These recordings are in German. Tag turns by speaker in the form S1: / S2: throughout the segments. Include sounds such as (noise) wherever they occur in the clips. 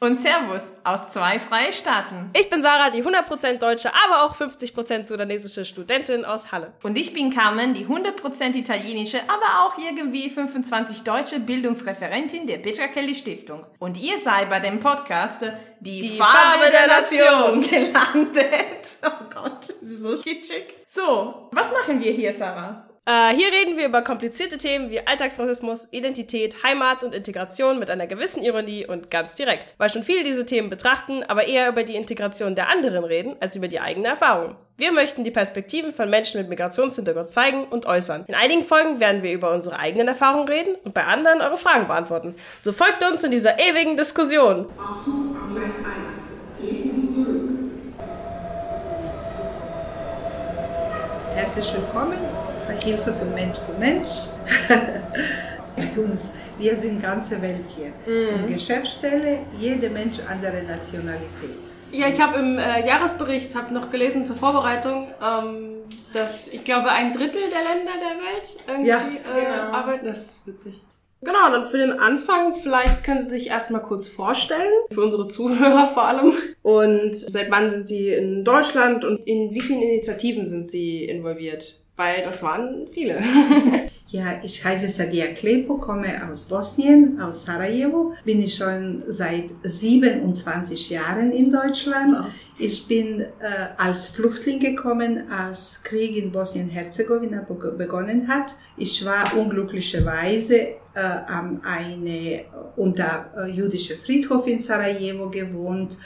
S1: Und Servus aus zwei Freistaaten.
S2: Ich bin Sarah, die 100% deutsche, aber auch 50% sudanesische Studentin aus Halle.
S1: Und ich bin Carmen, die 100% italienische, aber auch irgendwie 25 deutsche Bildungsreferentin der Petra Kelly Stiftung. Und ihr seid bei dem Podcast Die, die Farbe, Farbe, der, Nation gelandet. (laughs) Oh Gott, das ist so kitschig. So, was machen wir hier, Sarah?
S2: Äh, hier reden wir über komplizierte Themen wie Alltagsrassismus, Identität, Heimat und Integration mit einer gewissen Ironie und ganz direkt. Weil schon viele diese Themen betrachten, aber eher über die Integration der anderen reden, als über die eigene Erfahrung. Wir möchten die Perspektiven von Menschen mit Migrationshintergrund zeigen und äußern. In einigen Folgen werden wir über unsere eigenen Erfahrungen reden und bei anderen eure Fragen beantworten. So folgt uns in dieser ewigen Diskussion. Achtung, Gleis 1. Treten Sie zurück.
S3: Herzlich willkommen Hilfe von Mensch zu Mensch. (laughs) bei uns, wir sind ganze Welt hier. Mhm. Geschäftsstelle, jeder Mensch andere Nationalität.
S2: Ja, ich habe im äh, Jahresbericht hab noch gelesen zur Vorbereitung, ähm, dass ich glaube ein Drittel der Länder der Welt irgendwie ja, äh, genau. arbeiten. Das ist witzig. Genau, dann für den Anfang, vielleicht können Sie sich erstmal kurz vorstellen, für unsere Zuhörer vor allem. Und seit wann sind Sie in Deutschland und in wie vielen Initiativen sind Sie involviert? Weil das waren viele. (laughs)
S3: Ja, ich heiße Sadia Klepo, komme aus Bosnien, aus Sarajevo. Bin ich schon seit 27 Jahren in Deutschland. Ich bin äh, als Flüchtling gekommen, als Krieg in Bosnien-Herzegowina begonnen hat. Ich war unglücklicherweise äh, am eine unter äh, jüdische Friedhof in Sarajevo gewohnt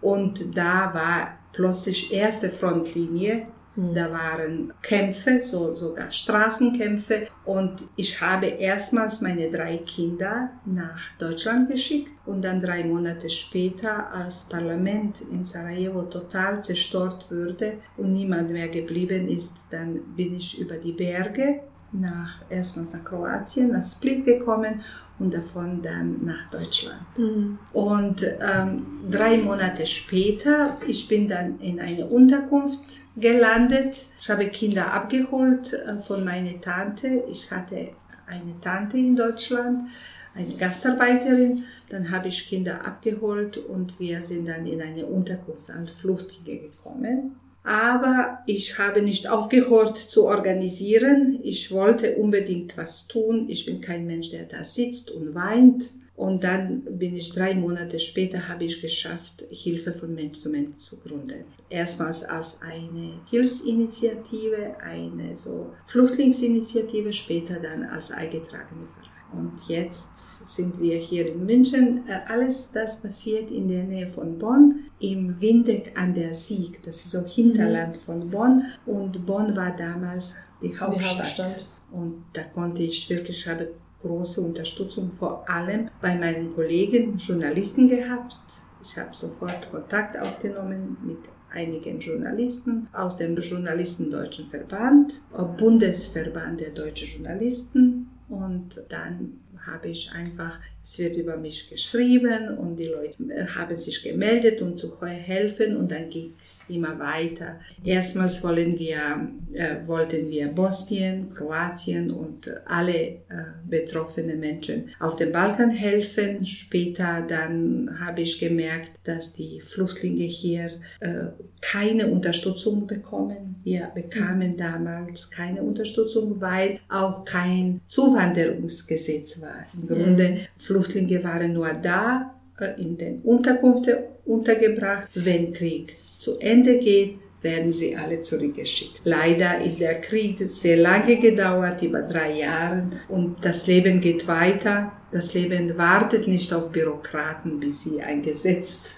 S3: und da war plötzlich erste Frontlinie. Da waren Kämpfe, so, sogar Straßenkämpfe. Und ich habe erstmals meine drei Kinder nach Deutschland geschickt und dann drei Monate später, als Parlament in Sarajevo total zerstört wurde und niemand mehr geblieben ist, dann bin ich über die Berge nach erstmals nach Kroatien, nach Split gekommen und davon dann nach Deutschland. Mhm. Und ähm, drei Monate später, ich bin dann in eine Unterkunft gelandet. Ich habe Kinder abgeholt äh, von meiner Tante. Ich hatte eine Tante in Deutschland, eine Gastarbeiterin. Dann habe ich Kinder abgeholt und wir sind dann in eine Unterkunft als Flüchtlinge gekommen. Aber ich habe nicht aufgehört zu organisieren. Ich wollte unbedingt was tun. Ich bin kein Mensch, der da sitzt und weint. Und dann bin ich drei Monate später habe ich geschafft, Hilfe von Mensch zu Mensch zu gründen. Erstmals als eine Hilfsinitiative, eine so Flüchtlingsinitiative, später dann als eingetragene Verein. Und jetzt sind wir hier in München. Äh, alles das passiert in der Nähe von Bonn, im Windeck an der Sieg. Das ist so Hinterland mhm. von Bonn. Und Bonn war damals die Hauptstadt. Die Hauptstadt. Und da konnte ich wirklich, habe große Unterstützung vor allem bei meinen Kollegen, Journalisten gehabt. Ich habe sofort Kontakt aufgenommen mit einigen Journalisten aus dem Journalistendeutschen Verband, Bundesverband der deutschen Journalisten und dann habe ich einfach, es wird über mich geschrieben und die Leute haben sich gemeldet, um zu helfen und dann ging immer weiter. Erstmals wollen wir, äh, wollten wir Bosnien, Kroatien und alle äh, betroffenen Menschen auf dem Balkan helfen. Später dann habe ich gemerkt, dass die Flüchtlinge hier äh, keine Unterstützung bekommen. Wir bekamen damals keine Unterstützung, weil auch kein Zuwanderungsgesetz war. Im Grunde, mhm. Flüchtlinge waren nur da, äh, in den Unterkünften untergebracht, wenn Krieg zu Ende geht, werden sie alle zurückgeschickt. Leider ist der Krieg sehr lange gedauert, über drei Jahre, und das Leben geht weiter. Das Leben wartet nicht auf Bürokraten, bis sie ein Gesetz,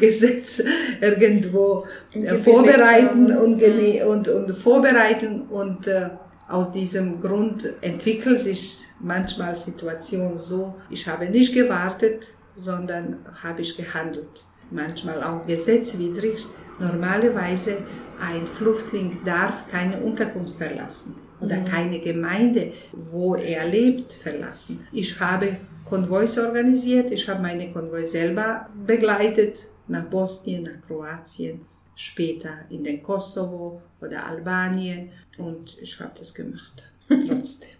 S3: Gesetz irgendwo äh, vorbereiten und, und, und vorbereiten und äh, aus diesem Grund entwickelt sich manchmal Situation so, ich habe nicht gewartet, sondern habe ich gehandelt manchmal auch gesetzwidrig. Normalerweise ein Flüchtling darf keine Unterkunft verlassen oder mhm. keine Gemeinde, wo er lebt, verlassen. Ich habe Konvois organisiert, ich habe meine Konvoi selber begleitet nach Bosnien, nach Kroatien, später in den Kosovo oder Albanien und ich habe das gemacht. Trotzdem.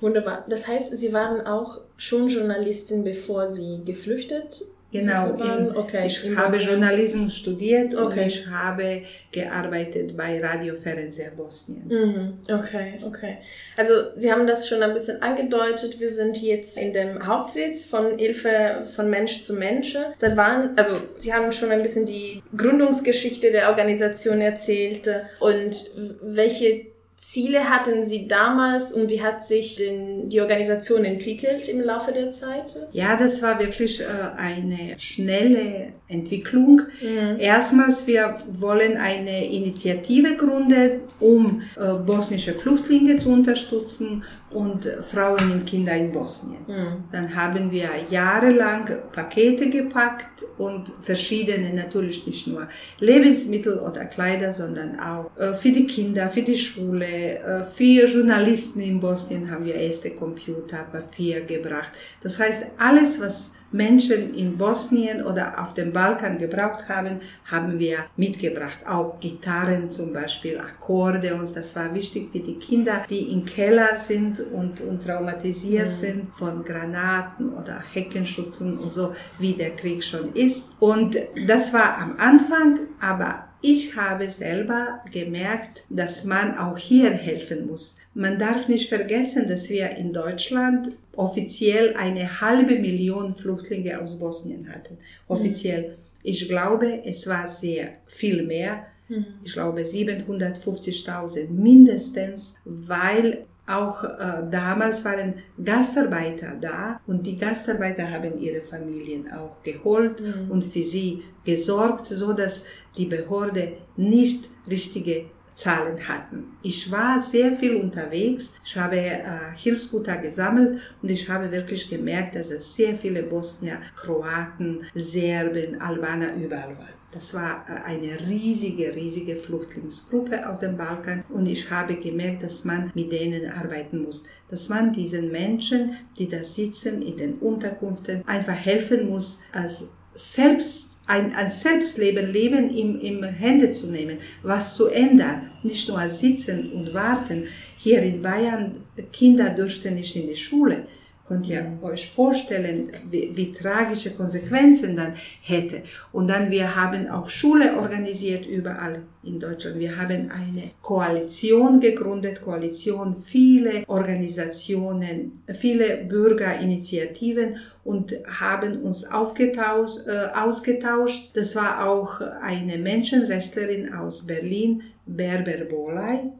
S1: Wunderbar. Das heißt, Sie waren auch schon Journalistin, bevor Sie geflüchtet
S3: Genau, in, okay, ich habe Journalismus studiert okay. und ich habe gearbeitet bei Radio Fernseher Bosnien.
S2: Mhm. Okay, okay. Also Sie haben das schon ein bisschen angedeutet. Wir sind jetzt in dem Hauptsitz von Hilfe von Mensch zu Mensch. Da waren, also Sie haben schon ein bisschen die Gründungsgeschichte der Organisation erzählt und welche Ziele hatten Sie damals und wie hat sich denn die Organisation entwickelt im Laufe der Zeit?
S3: Ja, das war wirklich äh, eine schnelle Entwicklung. Mhm. Erstmals, wir wollen eine Initiative gründen, um äh, bosnische Flüchtlinge zu unterstützen und Frauen und Kinder in Bosnien. Mhm. Dann haben wir jahrelang Pakete gepackt und verschiedene, natürlich nicht nur Lebensmittel oder Kleider, sondern auch äh, für die Kinder, für die Schule, äh, für Journalisten in Bosnien haben wir erste Computer, Papier gebracht. Das heißt, alles, was Menschen in Bosnien oder auf dem Balkan gebraucht haben, haben wir mitgebracht. Auch Gitarren zum Beispiel, Akkorde und das war wichtig für die Kinder, die im Keller sind und, und traumatisiert mhm. sind von Granaten oder Heckenschützen und so, wie der Krieg schon ist. Und das war am Anfang, aber ich habe selber gemerkt, dass man auch hier helfen muss. Man darf nicht vergessen, dass wir in Deutschland offiziell eine halbe Million Flüchtlinge aus Bosnien hatten. Offiziell. Ich glaube, es war sehr viel mehr. Mhm. Ich glaube 750.000 mindestens, weil auch äh, damals waren Gastarbeiter da und die Gastarbeiter haben ihre Familien auch geholt mhm. und für sie gesorgt, so dass die Behörde nicht richtige Zahlen hatten. Ich war sehr viel unterwegs, ich habe äh, Hilfsgüter gesammelt und ich habe wirklich gemerkt, dass es sehr viele Bosnier, Kroaten, Serben, Albaner überall waren. Das war äh, eine riesige, riesige Flüchtlingsgruppe aus dem Balkan und ich habe gemerkt, dass man mit denen arbeiten muss, dass man diesen Menschen, die da sitzen in den Unterkünften, einfach helfen muss, als selbst ein, ein Selbstleben leben im, im Hände zu nehmen, was zu ändern, nicht nur sitzen und warten. Hier in Bayern, Kinder dürften nicht in die Schule. Könnt ihr mhm. euch vorstellen, wie, wie, tragische Konsequenzen dann hätte. Und dann, wir haben auch Schule organisiert überall in Deutschland. Wir haben eine Koalition gegründet, Koalition, viele Organisationen, viele Bürgerinitiativen und haben uns aufgetauscht, äh, ausgetauscht. Das war auch eine Menschenrechtlerin aus Berlin, Berber Bolay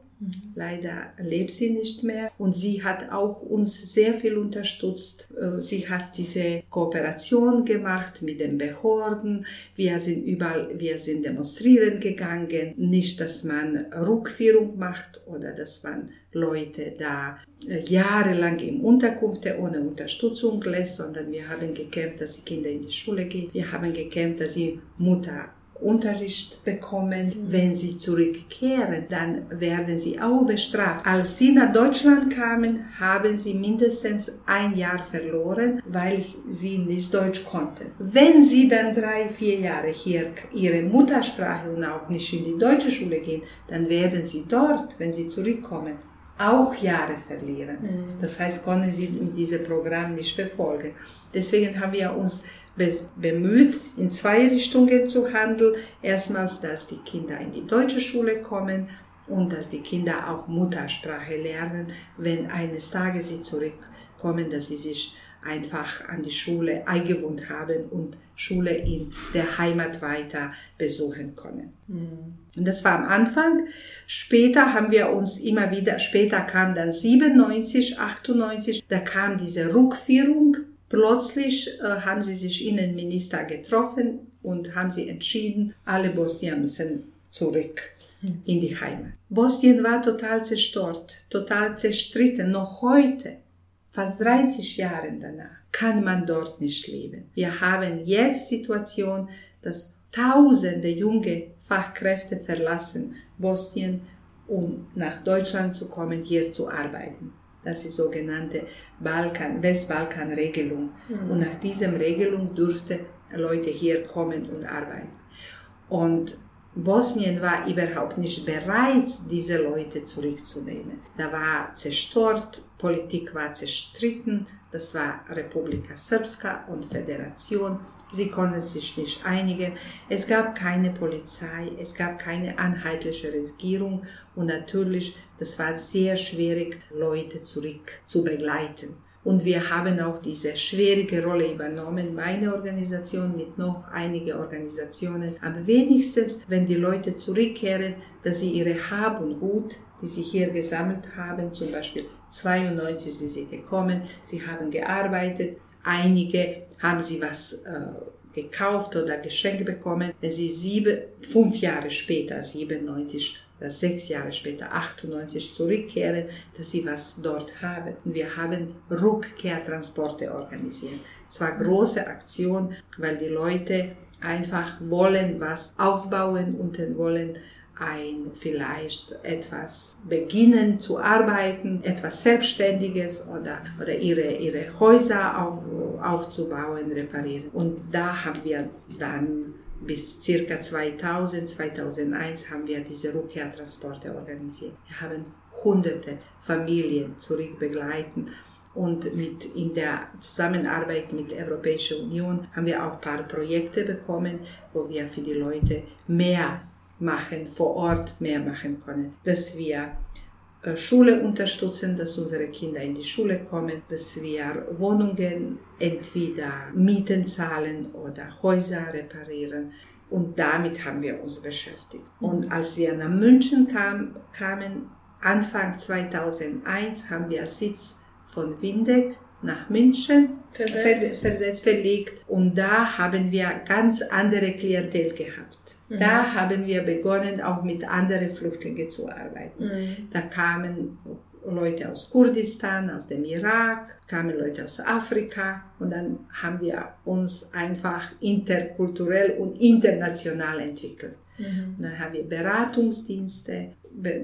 S3: Leider lebt sie nicht mehr und sie hat auch uns sehr viel unterstützt. Äh, sie hat diese Kooperation gemacht mit den Behörden. Wir sind überall, wir sind demonstrieren gegangen. Nicht, dass man Rückführung macht oder dass man Leute da äh, jahrelang in Unterkunft ohne Unterstützung lässt, sondern wir haben gekämpft, dass die Kinder in die Schule gehen. Wir haben gekämpft, dass die Mutter Unterricht bekommen. Wenn sie zurückkehren, dann werden sie auch bestraft. Als sie nach Deutschland kamen, haben sie mindestens ein Jahr verloren, weil sie nicht Deutsch konnten. Wenn sie dann drei, vier Jahre hier ihre Muttersprache und auch nicht in die deutsche Schule gehen, dann werden sie dort, wenn sie zurückkommen, auch Jahre verlieren. Mhm. Das heißt, können sie mit diesem Programm nicht verfolgen. Deswegen haben wir uns bemüht, in zwei Richtungen zu handeln. Erstmals, dass die Kinder in die deutsche Schule kommen und dass die Kinder auch Muttersprache lernen, wenn eines Tages sie zurückkommen, dass sie sich einfach an die Schule eingewohnt haben und Schule in der Heimat weiter besuchen können. Mhm. Und das war am Anfang. Später haben wir uns immer wieder, später kam dann 97, 98, da kam diese Rückführung Plötzlich äh, haben sie sich Innenminister getroffen und haben sie entschieden, alle Bosnier müssen zurück hm. in die Heimat. Bosnien war total zerstört, total zerstritten. Noch heute, fast 30 Jahre danach, kann man dort nicht leben. Wir haben jetzt Situation, dass tausende junge Fachkräfte verlassen Bosnien, um nach Deutschland zu kommen, hier zu arbeiten. Das ist die sogenannte Balkan, Westbalkan-Regelung. Mhm. Und nach dieser Regelung durften Leute hier kommen und arbeiten. Und Bosnien war überhaupt nicht bereit, diese Leute zurückzunehmen. Da war zerstört, Politik war zerstritten, das war Republika Srpska und Föderation. Sie konnten sich nicht einigen. Es gab keine Polizei, es gab keine einheitliche Regierung und natürlich, das war sehr schwierig, Leute zurück zu begleiten. Und wir haben auch diese schwierige Rolle übernommen, meine Organisation mit noch einige Organisationen. Aber wenigstens, wenn die Leute zurückkehren, dass sie ihre Hab und Gut, die sie hier gesammelt haben, zum Beispiel 92 sind sie gekommen, sie haben gearbeitet, einige haben sie was äh, gekauft oder geschenkt bekommen. Wenn sie sieben, fünf Jahre später, 97, dass sechs Jahre später, 98, zurückkehren, dass sie was dort haben. Wir haben Rückkehrtransporte organisiert. Es war große Aktion, weil die Leute einfach wollen was aufbauen und wollen ein vielleicht etwas beginnen zu arbeiten, etwas Selbstständiges oder, oder ihre, ihre Häuser auf, aufzubauen, reparieren. Und da haben wir dann bis circa 2000, 2001 haben wir diese Rückkehrtransporte organisiert. Wir haben hunderte Familien zurückbegleiten und mit, in der Zusammenarbeit mit der Europäischen Union haben wir auch ein paar Projekte bekommen, wo wir für die Leute mehr machen, vor Ort mehr machen können. Dass wir Schule unterstützen, dass unsere Kinder in die Schule kommen, dass wir Wohnungen entweder Mieten zahlen oder Häuser reparieren. Und damit haben wir uns beschäftigt. Und als wir nach München kam, kamen, Anfang 2001, haben wir Sitz von Windeck nach München versetzt. versetzt, verlegt. Und da haben wir ganz andere Klientel gehabt. Mhm. Da haben wir begonnen, auch mit anderen Flüchtlingen zu arbeiten. Mhm. Da kamen Leute aus Kurdistan, aus dem Irak, kamen Leute aus Afrika und dann haben wir uns einfach interkulturell und international entwickelt. Mhm. Dann haben wir Beratungsdienste,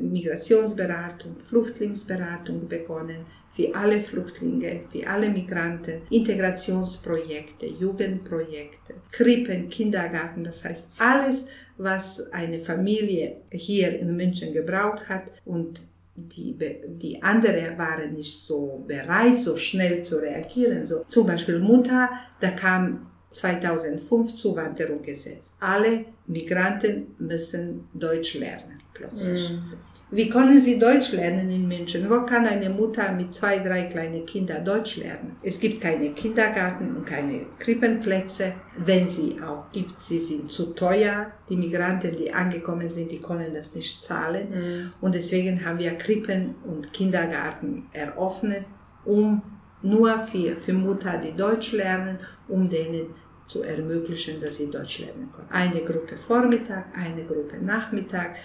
S3: Migrationsberatung, Flüchtlingsberatung begonnen für alle Flüchtlinge, für alle Migranten, Integrationsprojekte, Jugendprojekte, Krippen, Kindergarten, das heißt alles, was eine Familie hier in München gebraucht hat und die, die anderen waren nicht so bereit, so schnell zu reagieren. So, zum Beispiel Mutter, da kam 2005 Zuwanderungsgesetz. Alle Migranten müssen Deutsch lernen plötzlich. Mm. Wie können sie Deutsch lernen in München? Wo kann eine Mutter mit zwei, drei kleinen Kindern Deutsch lernen? Es gibt keine Kindergarten und keine Krippenplätze. Wenn sie auch gibt, sie sind zu teuer. Die Migranten, die angekommen sind, die können das nicht zahlen. Mhm. Und deswegen haben wir Krippen und Kindergarten eröffnet, um nur für, für Mutter, die Deutsch lernen, um denen zu ermöglichen, dass sie Deutsch lernen können. Eine Gruppe Vormittag, eine Gruppe Nachmittag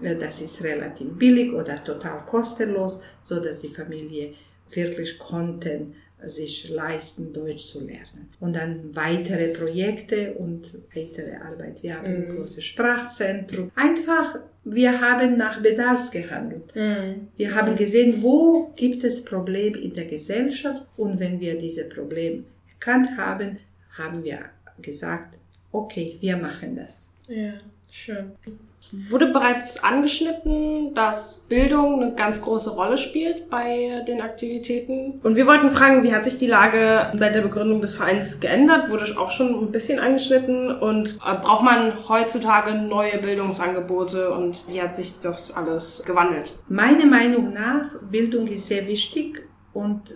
S3: das ist relativ billig oder total kostenlos, so dass die Familie wirklich konnten sich leisten, Deutsch zu lernen. Und dann weitere Projekte und weitere Arbeit. Wir haben ein mhm. großes Sprachzentrum. Einfach, wir haben nach Bedarfs gehandelt. Mm. Wir haben gesehen, wo gibt es Probleme in der Gesellschaft und wenn wir diese Probleme erkannt haben, haben wir gesagt, okay, wir machen das.
S2: Ja, schön wurde bereits angeschnitten, dass Bildung eine ganz große Rolle spielt bei den Aktivitäten. Und wir wollten fragen, wie hat sich die Lage seit der Begründung des Vereins geändert? Wurde auch schon ein bisschen angeschnitten und äh, braucht man heutzutage neue Bildungsangebote und wie hat sich das alles gewandelt?
S3: Meiner Meinung nach, Bildung ist sehr wichtig und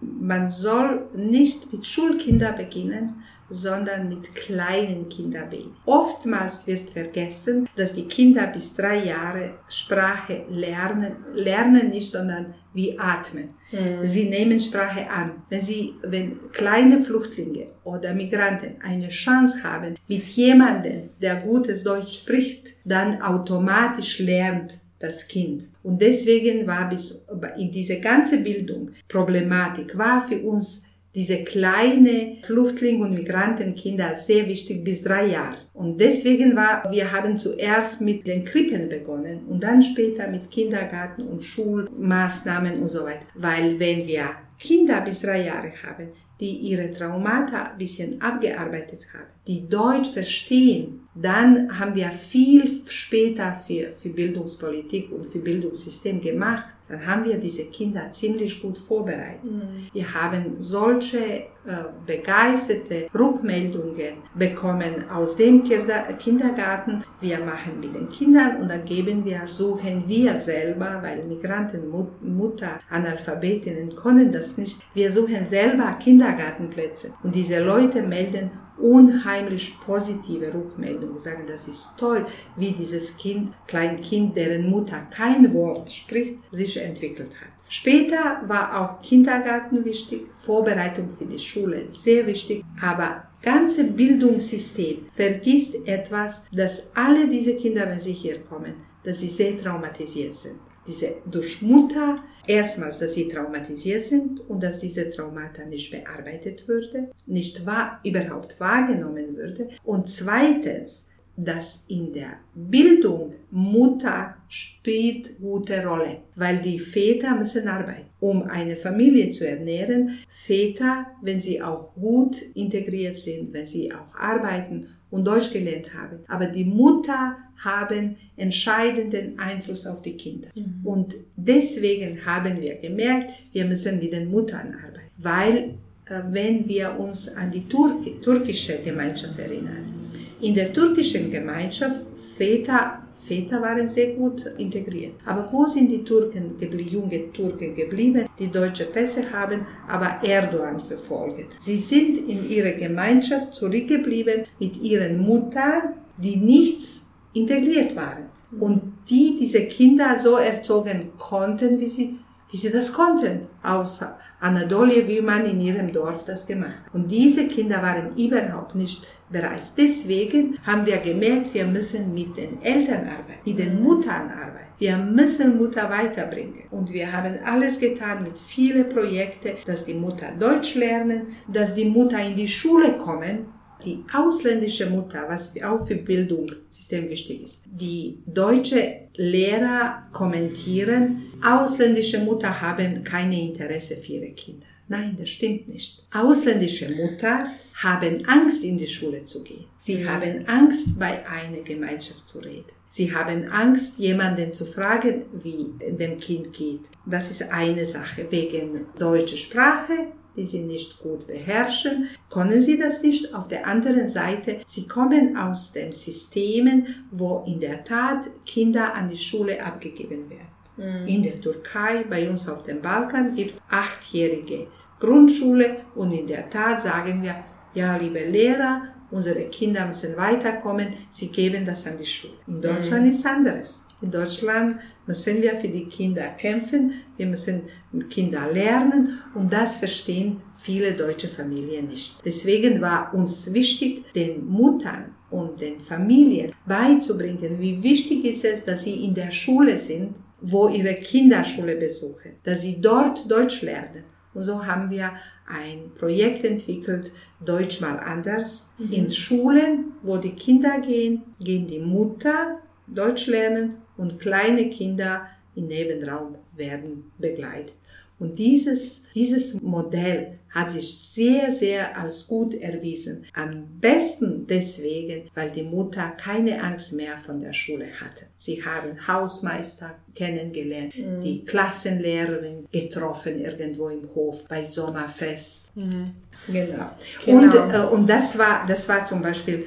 S3: man soll nicht mit Schulkindern beginnen, sondern mit kleinen Kinderbabys. Oftmals wird vergessen, dass die Kinder bis drei Jahre Sprache lernen, lernen nicht, sondern wie atmen. Mhm. Sie nehmen Sprache an. Wenn sie, wenn kleine Flüchtlinge oder Migranten eine Chance haben, mit jemandem, der gutes Deutsch spricht, dann automatisch lernt das Kind. Und deswegen war bis in diese ganze Bildung Problematik war für uns diese kleine Flüchtling- und Migrantenkinder sehr wichtig bis drei Jahre. Und deswegen war, wir haben zuerst mit den Krippen begonnen und dann später mit Kindergarten und Schulmaßnahmen und so weiter. Weil wenn wir Kinder bis drei Jahre haben, die ihre Traumata ein bisschen abgearbeitet haben, die Deutsch verstehen, dann haben wir viel später für, für Bildungspolitik und für Bildungssystem gemacht. Dann haben wir diese Kinder ziemlich gut vorbereitet. Mhm. Wir haben solche äh, begeisterte Rückmeldungen bekommen aus dem Kindergarten. Wir machen mit den Kindern und dann geben wir, suchen wir selber, weil Migranten, Mutter, Analphabetinnen können das nicht. Wir suchen selber Kindergartenplätze und diese Leute melden unheimlich positive Rückmeldungen, sagen, das ist toll, wie dieses Kind, Kleinkind, deren Mutter kein Wort spricht, sich entwickelt hat. Später war auch Kindergarten wichtig, Vorbereitung für die Schule sehr wichtig, aber ganze Bildungssystem vergisst etwas, dass alle diese Kinder, wenn sie hier kommen, dass sie sehr traumatisiert sind. Diese durch Mutter Erstmals, dass sie traumatisiert sind und dass diese Traumata nicht bearbeitet würde, nicht wahr, überhaupt wahrgenommen würde. Und zweitens, dass in der Bildung Mutter spielt gute Rolle, weil die Väter müssen arbeiten, um eine Familie zu ernähren. Väter, wenn sie auch gut integriert sind, wenn sie auch arbeiten und Deutsch gelernt haben, aber die Mutter haben entscheidenden Einfluss auf die Kinder. Mhm. Und deswegen haben wir gemerkt, wir müssen mit den Muttern arbeiten, weil äh, wenn wir uns an die Turk türkische Gemeinschaft erinnern, in der türkischen Gemeinschaft Väter Väter waren sehr gut integriert. Aber wo sind die Türken junge Türken geblieben, die deutsche Pässe haben, aber Erdogan verfolgt? Sie sind in ihrer Gemeinschaft zurückgeblieben mit ihren Muttern, die nichts integriert waren. Und die diese Kinder so erzogen konnten, wie sie, wie sie das konnten. Aus Anatolie, wie man in ihrem Dorf das gemacht hat. Und diese Kinder waren überhaupt nicht bereit. Deswegen haben wir gemerkt, wir müssen mit den Eltern arbeiten, mit den Muttern arbeiten. Wir müssen Mutter weiterbringen. Und wir haben alles getan mit vielen Projekten, dass die Mutter Deutsch lernen, dass die Mutter in die Schule kommen die ausländische Mutter, was auch für Bildungssystem wichtig ist. Die deutsche Lehrer kommentieren, ausländische Mutter haben keine Interesse für ihre Kinder. Nein, das stimmt nicht. Ausländische Mutter haben Angst, in die Schule zu gehen. Sie haben Angst, bei einer Gemeinschaft zu reden. Sie haben Angst, jemanden zu fragen, wie dem Kind geht. Das ist eine Sache wegen deutscher Sprache die sie nicht gut beherrschen, können sie das nicht. Auf der anderen Seite, sie kommen aus den Systemen, wo in der Tat Kinder an die Schule abgegeben werden. Mhm. In der Türkei, bei uns auf dem Balkan, gibt achtjährige Grundschule und in der Tat sagen wir, ja, liebe Lehrer, unsere Kinder müssen weiterkommen, sie geben das an die Schule. In Deutschland mhm. ist anderes. In Deutschland müssen wir für die Kinder kämpfen, wir müssen Kinder lernen und das verstehen viele deutsche Familien nicht. Deswegen war uns wichtig, den Muttern und den Familien beizubringen, wie wichtig ist es, dass sie in der Schule sind, wo ihre Kinderschule besuchen, dass sie dort Deutsch lernen. Und so haben wir ein Projekt entwickelt, Deutsch mal anders. Mhm. In Schulen, wo die Kinder gehen, gehen die Mutter Deutsch lernen und kleine Kinder im Nebenraum werden begleitet. Und dieses, dieses Modell hat sich sehr, sehr als gut erwiesen. Am besten deswegen, weil die Mutter keine Angst mehr von der Schule hatte. Sie haben Hausmeister kennengelernt, mhm. die Klassenlehrerin getroffen irgendwo im Hof bei Sommerfest. Mhm. Genau. genau. Und, äh, und das war, das war zum Beispiel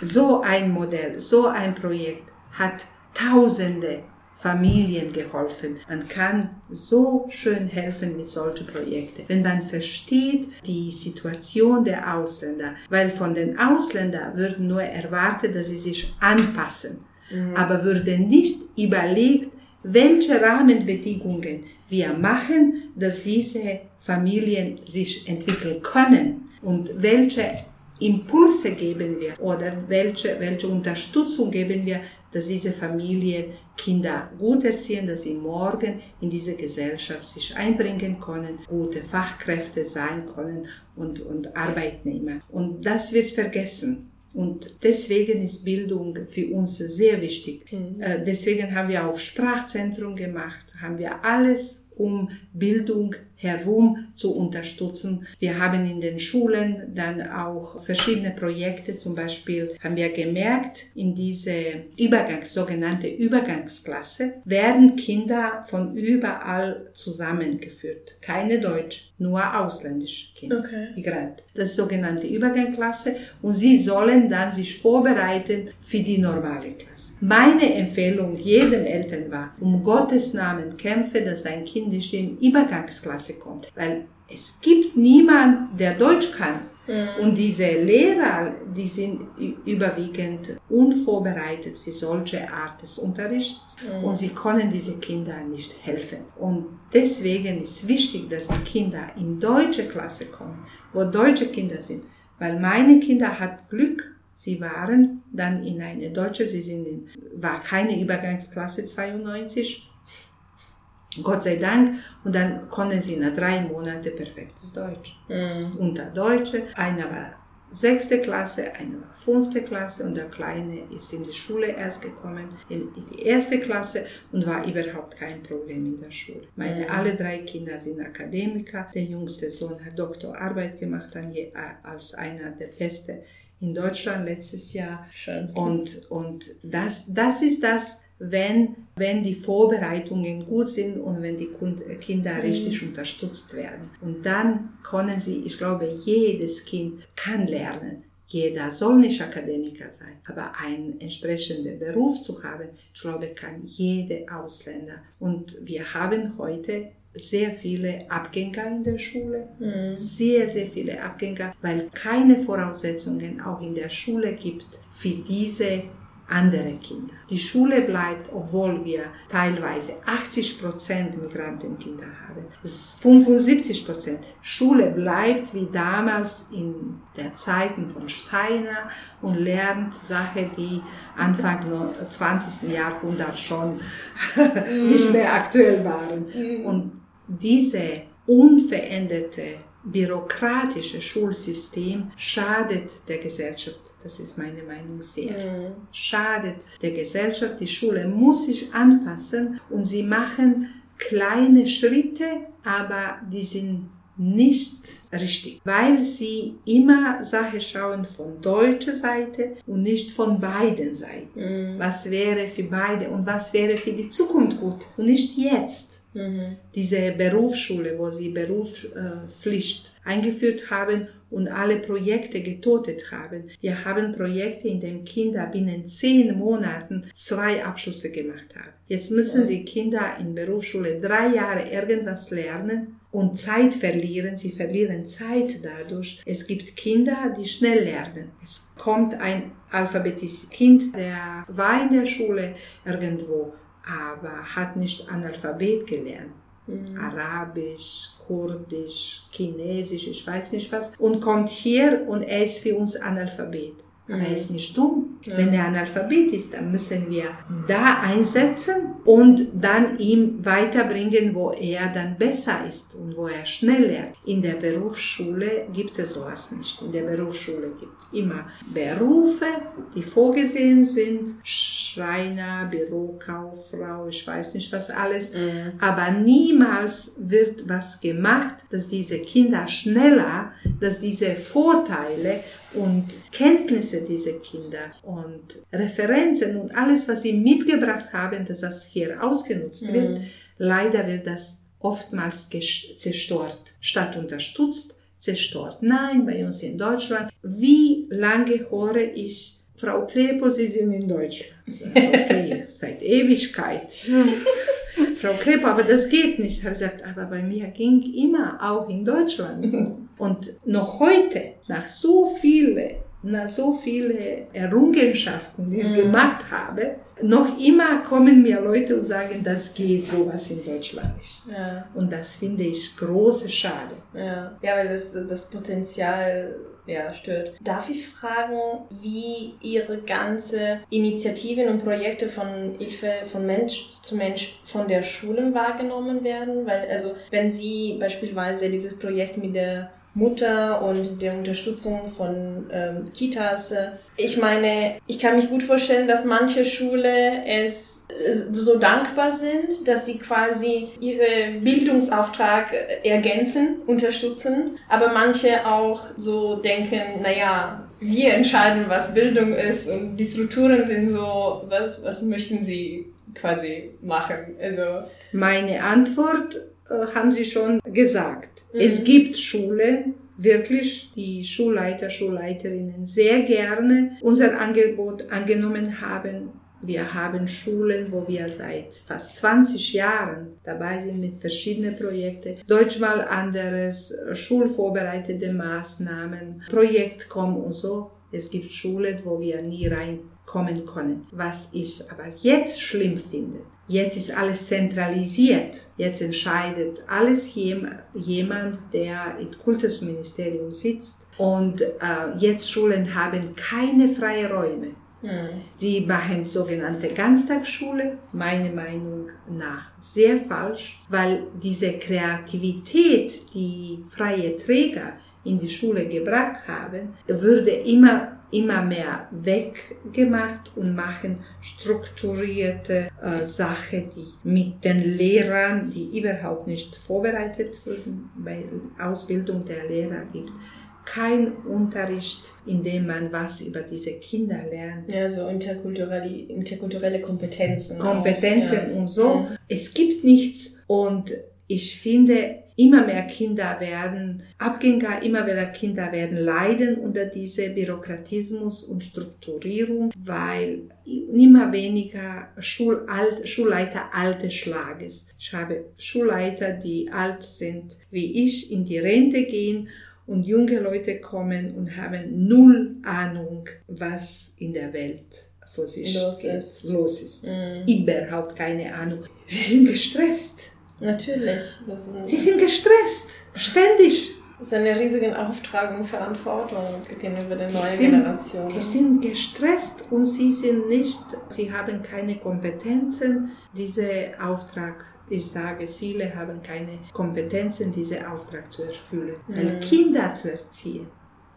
S3: so ein Modell, so ein Projekt hat Tausende Familien geholfen. Man kann so schön helfen mit solchen Projekten, wenn man versteht die Situation der Ausländer, weil von den Ausländern würden nur erwartet, dass sie sich anpassen, mhm. aber würde nicht überlegt, welche Rahmenbedingungen wir machen, dass diese Familien sich entwickeln können und welche Impulse geben wir oder welche, welche Unterstützung geben wir, dass diese Familien Kinder gut erziehen, dass sie morgen in diese Gesellschaft sich einbringen können, gute Fachkräfte sein können und, und Arbeitnehmer. Und das wird vergessen. Und deswegen ist Bildung für uns sehr wichtig. Mhm. Äh, deswegen haben wir auch Sprachzentrum gemacht, haben wir alles um Bildung herum zu unterstützen. Wir haben in den Schulen dann auch verschiedene Projekte. Zum Beispiel haben wir gemerkt, in diese Übergangs, sogenannte Übergangsklasse werden Kinder von überall zusammengeführt. Keine Deutsch, nur ausländische Kinder. Okay. Migrant. Das sogenannte Übergangsklasse. Und sie sollen dann sich vorbereiten für die normale Klasse. Meine Empfehlung jedem Eltern war, um Gottes Namen kämpfe, dass dein Kind nicht in Übergangsklasse kommt. Weil es gibt niemand, der Deutsch kann. Mhm. Und diese Lehrer, die sind überwiegend unvorbereitet für solche Art des Unterrichts mhm. und sie können diese Kinder nicht helfen. Und deswegen ist wichtig, dass die Kinder in deutsche Klasse kommen, wo deutsche Kinder sind. Weil meine Kinder hat Glück, sie waren dann in eine deutsche, sie sind in, war keine Übergangsklasse 92, Gott sei Dank. Und dann konnten sie nach drei Monaten perfektes Deutsch. Mhm. Unter Deutsche. Einer war sechste Klasse, einer war fünfte Klasse und der Kleine ist in die Schule erst gekommen, in, in die erste Klasse und war überhaupt kein Problem in der Schule. Meine mhm. alle drei Kinder sind Akademiker. Der jüngste Sohn hat Doktorarbeit gemacht als einer der Besten in Deutschland letztes Jahr. Schön. Und, und das, das ist das, wenn, wenn die Vorbereitungen gut sind und wenn die Kinder mhm. richtig unterstützt werden. Und dann können sie, ich glaube, jedes Kind kann lernen. Jeder soll nicht Akademiker sein, aber einen entsprechenden Beruf zu haben, ich glaube, kann jeder Ausländer. Und wir haben heute sehr viele Abgänger in der Schule, mhm. sehr, sehr viele Abgänger, weil keine Voraussetzungen auch in der Schule gibt für diese andere Kinder. Die Schule bleibt, obwohl wir teilweise 80 Prozent Migrantenkinder haben. 75 Prozent. Schule bleibt wie damals in der Zeiten von Steiner und lernt Sachen, die Anfang 20. Jahrhundert schon (laughs) nicht mehr aktuell waren. Mhm. Und diese unveränderte bürokratische Schulsystem schadet der Gesellschaft das ist meine Meinung sehr. Mhm. Schadet der Gesellschaft. Die Schule muss sich anpassen und sie machen kleine Schritte, aber die sind nicht richtig, weil sie immer Sache schauen von deutscher Seite und nicht von beiden Seiten. Mhm. Was wäre für beide und was wäre für die Zukunft gut und nicht jetzt. Mhm. Diese Berufsschule, wo sie Berufspflicht eingeführt haben und alle Projekte getotet haben. Wir haben Projekte, in denen Kinder binnen zehn Monaten zwei Abschlüsse gemacht haben. Jetzt müssen sie Kinder in Berufsschule drei Jahre irgendwas lernen und Zeit verlieren. Sie verlieren Zeit dadurch. Es gibt Kinder, die schnell lernen. Es kommt ein alphabetisches Kind, der war in der Schule irgendwo aber hat nicht Analphabet gelernt. Mhm. Arabisch, Kurdisch, Chinesisch, ich weiß nicht was. Und kommt hier und er ist für uns Analphabet. Aber er ist nicht dumm. Ja. Wenn er Analphabet ist, dann müssen wir da einsetzen und dann ihm weiterbringen, wo er dann besser ist und wo er schnell lernt. In der Berufsschule gibt es sowas nicht. In der Berufsschule gibt es immer Berufe, die vorgesehen sind. Schreiner, Bürokauffrau, ich weiß nicht was alles. Mhm. Aber niemals wird was gemacht, dass diese Kinder schneller, dass diese Vorteile und Kenntnisse dieser Kinder und Referenzen und alles, was sie mitgebracht haben, dass das hier ausgenutzt mhm. wird. Leider wird das oftmals zerstört, statt unterstützt, zerstört. Nein, bei uns in Deutschland, wie lange höre ich, Frau Klepo, Sie sind in Deutschland. Okay, (laughs) seit Ewigkeit. (laughs) Frau Klepo, aber das geht nicht. Ich habe gesagt, aber bei mir ging immer, auch in Deutschland so. (laughs) Und noch heute, nach so vielen nach so viele Errungenschaften, die ich mhm. gemacht habe, noch immer kommen mir Leute und sagen, das geht sowas in Deutschland nicht. Ja. Und das finde ich große Schade.
S1: Ja, ja weil das, das Potenzial ja, stört. Darf ich fragen, wie Ihre ganze Initiativen und Projekte von Hilfe von Mensch zu Mensch von der Schule wahrgenommen werden? Weil, also, wenn Sie beispielsweise dieses Projekt mit der Mutter und der Unterstützung von ähm, Kitas. Ich meine, ich kann mich gut vorstellen, dass manche Schule es so dankbar sind, dass sie quasi ihre Bildungsauftrag ergänzen, unterstützen, aber manche auch so denken, naja, wir entscheiden, was Bildung ist und die Strukturen sind so, was, was möchten sie quasi machen? Also
S3: meine Antwort äh, haben Sie schon gesagt. Mhm. Es gibt Schulen, wirklich die Schulleiter, Schulleiterinnen sehr gerne unser Angebot angenommen haben. Wir haben Schulen, wo wir seit fast 20 Jahren dabei sind mit verschiedenen Projekten. Deutsch mal anderes, schulvorbereitete Maßnahmen, Projektcom und so. Es gibt Schulen, wo wir nie reinkommen können. Was ich aber jetzt schlimm finde, Jetzt ist alles zentralisiert. Jetzt entscheidet alles jemand, der im Kultusministerium sitzt. Und äh, jetzt Schulen haben keine freien Räume. Die hm. machen sogenannte Ganztagsschule, meiner Meinung nach sehr falsch, weil diese Kreativität, die freie Träger in die Schule gebracht haben, würde immer immer mehr weggemacht und machen strukturierte äh, Sachen, die mit den Lehrern, die überhaupt nicht vorbereitet wurden, weil Ausbildung der Lehrer gibt kein Unterricht, in dem man was über diese Kinder lernt.
S1: Ja, so interkulturelle, interkulturelle Kompetenzen.
S3: Kompetenzen auch, ja. und so. Ja. Es gibt nichts und ich finde, immer mehr Kinder werden Abgänger, immer mehr Kinder werden leiden unter diese Bürokratismus und Strukturierung, weil immer weniger Schulalt, Schulleiter altes Schlages. Ich habe Schulleiter, die alt sind wie ich, in die Rente gehen und junge Leute kommen und haben null Ahnung, was in der Welt vor sich los ist. Los ist. Mhm. Überhaupt keine Ahnung. Sie sind gestresst.
S1: Natürlich.
S3: Sie sind gestresst, ständig.
S1: Das ist eine riesige Auftrag und Verantwortung gegenüber der neuen sind, Generation.
S3: Sie sind gestresst und sie sind nicht, sie haben keine Kompetenzen, diese Auftrag ich sage, viele haben keine Kompetenzen, diesen Auftrag zu erfüllen. Mhm. Weil Kinder zu erziehen,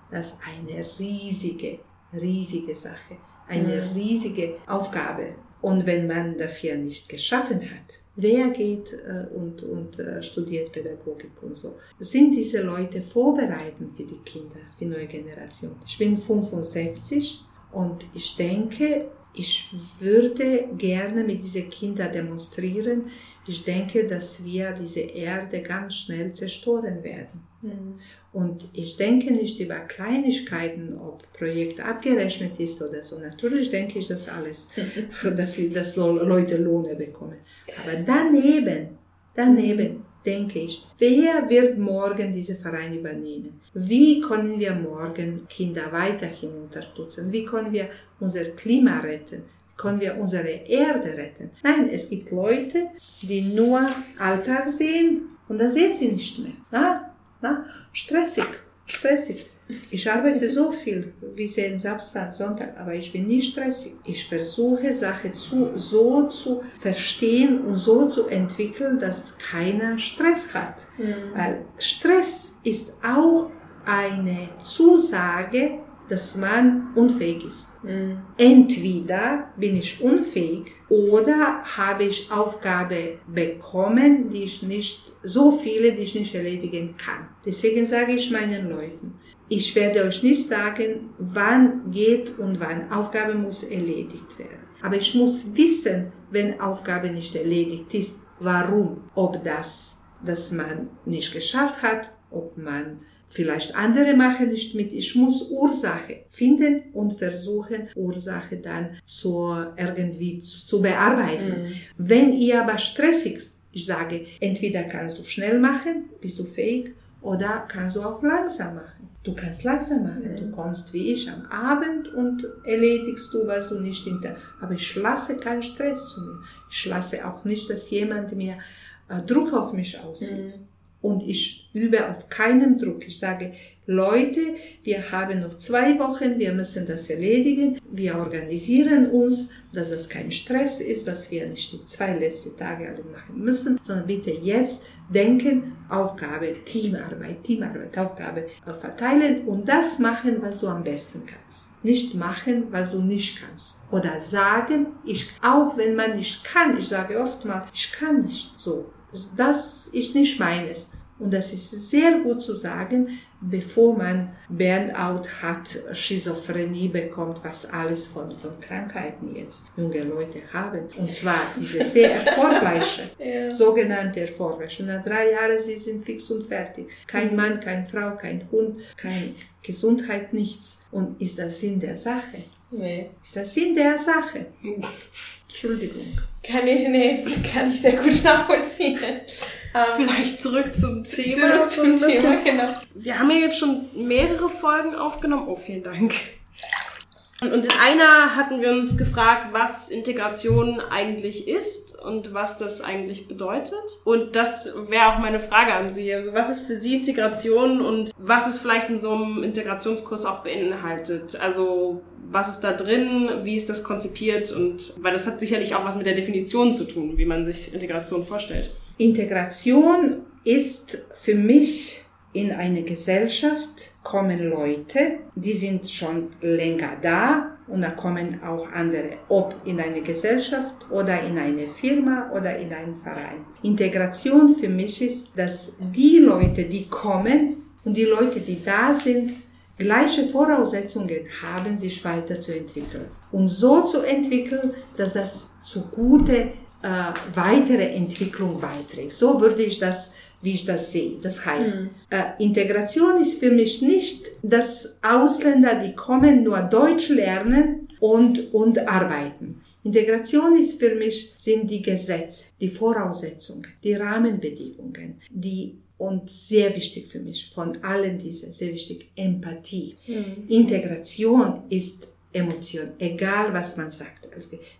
S3: das ist eine riesige, riesige Sache, eine mhm. riesige Aufgabe. Und wenn man dafür nicht geschaffen hat, wer geht äh, und, und äh, studiert Pädagogik und so, sind diese Leute vorbereitend für die Kinder, für neue Generation. Ich bin 65 und ich denke, ich würde gerne mit diesen Kindern demonstrieren. Ich denke, dass wir diese Erde ganz schnell zerstören werden. Mhm. Und ich denke nicht über Kleinigkeiten, ob Projekt abgerechnet ist oder so. Natürlich denke ich das alles, (laughs) dass, dass Leute Lohne bekommen. Aber daneben, daneben denke ich, wer wird morgen diese Verein übernehmen? Wie können wir morgen Kinder weiterhin unterstützen? Wie können wir unser Klima retten? Wie können wir unsere Erde retten? Nein, es gibt Leute, die nur Alltag sehen und dann sehen sie nicht mehr. Na? Na? Stressig, stressig. Ich arbeite so viel, wie sehen Samstag, Sonntag, aber ich bin nicht stressig. Ich versuche Sachen zu, so zu verstehen und so zu entwickeln, dass keiner Stress hat. Mhm. Weil Stress ist auch eine Zusage, dass man unfähig ist. Mhm. Entweder bin ich unfähig oder habe ich Aufgabe bekommen, die ich nicht, so viele, die ich nicht erledigen kann. Deswegen sage ich meinen Leuten, ich werde euch nicht sagen, wann geht und wann Aufgabe muss erledigt werden. Aber ich muss wissen, wenn Aufgabe nicht erledigt ist, warum. Ob das, dass man nicht geschafft hat, ob man Vielleicht andere machen nicht mit. Ich muss Ursache finden und versuchen, Ursache dann zu, irgendwie zu, bearbeiten. Mhm. Wenn ihr aber stressig, ich sage, entweder kannst du schnell machen, bist du fähig, oder kannst du auch langsam machen. Du kannst langsam machen. Mhm. Du kommst wie ich am Abend und erledigst du, was du nicht hinter. Aber ich lasse keinen Stress zu mir. Ich lasse auch nicht, dass jemand mir äh, Druck auf mich aussieht. Mhm. Und ich übe auf keinem Druck. Ich sage, Leute, wir haben noch zwei Wochen, wir müssen das erledigen. Wir organisieren uns, dass es kein Stress ist, dass wir nicht die zwei letzten Tage alle machen müssen, sondern bitte jetzt denken, Aufgabe, Teamarbeit, Teamarbeit, Aufgabe verteilen und das machen, was du am besten kannst. Nicht machen, was du nicht kannst. Oder sagen, ich, auch wenn man nicht kann, ich sage oft mal, ich kann nicht so. Das ist nicht meines. Und das ist sehr gut zu sagen, bevor man Burnout hat, Schizophrenie bekommt, was alles von, von Krankheiten jetzt junge Leute haben. Und zwar diese sehr (laughs) erfolgreiche, ja. sogenannte erfolgreiche. Nach drei Jahren, sie sind fix und fertig. Kein mhm. Mann, keine Frau, kein Hund, keine Gesundheit, nichts. Und ist das Sinn der Sache? Nee. Ist das Sinn der Sache? Entschuldigung.
S2: Kann ich, nee, kann ich sehr gut (laughs) nachvollziehen. Ähm, Vielleicht zurück zum (laughs) Thema. Zurück zum Thema, genau. Wir haben ja jetzt schon mehrere Folgen aufgenommen. Oh, vielen Dank. Und in einer hatten wir uns gefragt, was Integration eigentlich ist und was das eigentlich bedeutet. Und das wäre auch meine Frage an Sie. Also was ist für Sie Integration und was es vielleicht in so einem Integrationskurs auch beinhaltet? Also was ist da drin, wie ist das konzipiert und weil das hat sicherlich auch was mit der Definition zu tun, wie man sich Integration vorstellt.
S3: Integration ist für mich in eine Gesellschaft kommen Leute, die sind schon länger da und da kommen auch andere, ob in eine Gesellschaft oder in eine Firma oder in einen Verein. Integration für mich ist, dass die Leute, die kommen und die Leute, die da sind, gleiche Voraussetzungen haben, sich weiterzuentwickeln. Und so zu entwickeln, dass das zu gute äh, weitere Entwicklung beiträgt. So würde ich das, wie ich das sehe. Das heißt, mhm. äh, Integration ist für mich nicht, dass Ausländer, die kommen, nur Deutsch lernen und, und arbeiten. Integration ist für mich, sind die Gesetze, die Voraussetzungen, die Rahmenbedingungen, die und sehr wichtig für mich, von allen diese, sehr wichtig, Empathie. Mhm. Integration ist Emotion, egal was man sagt.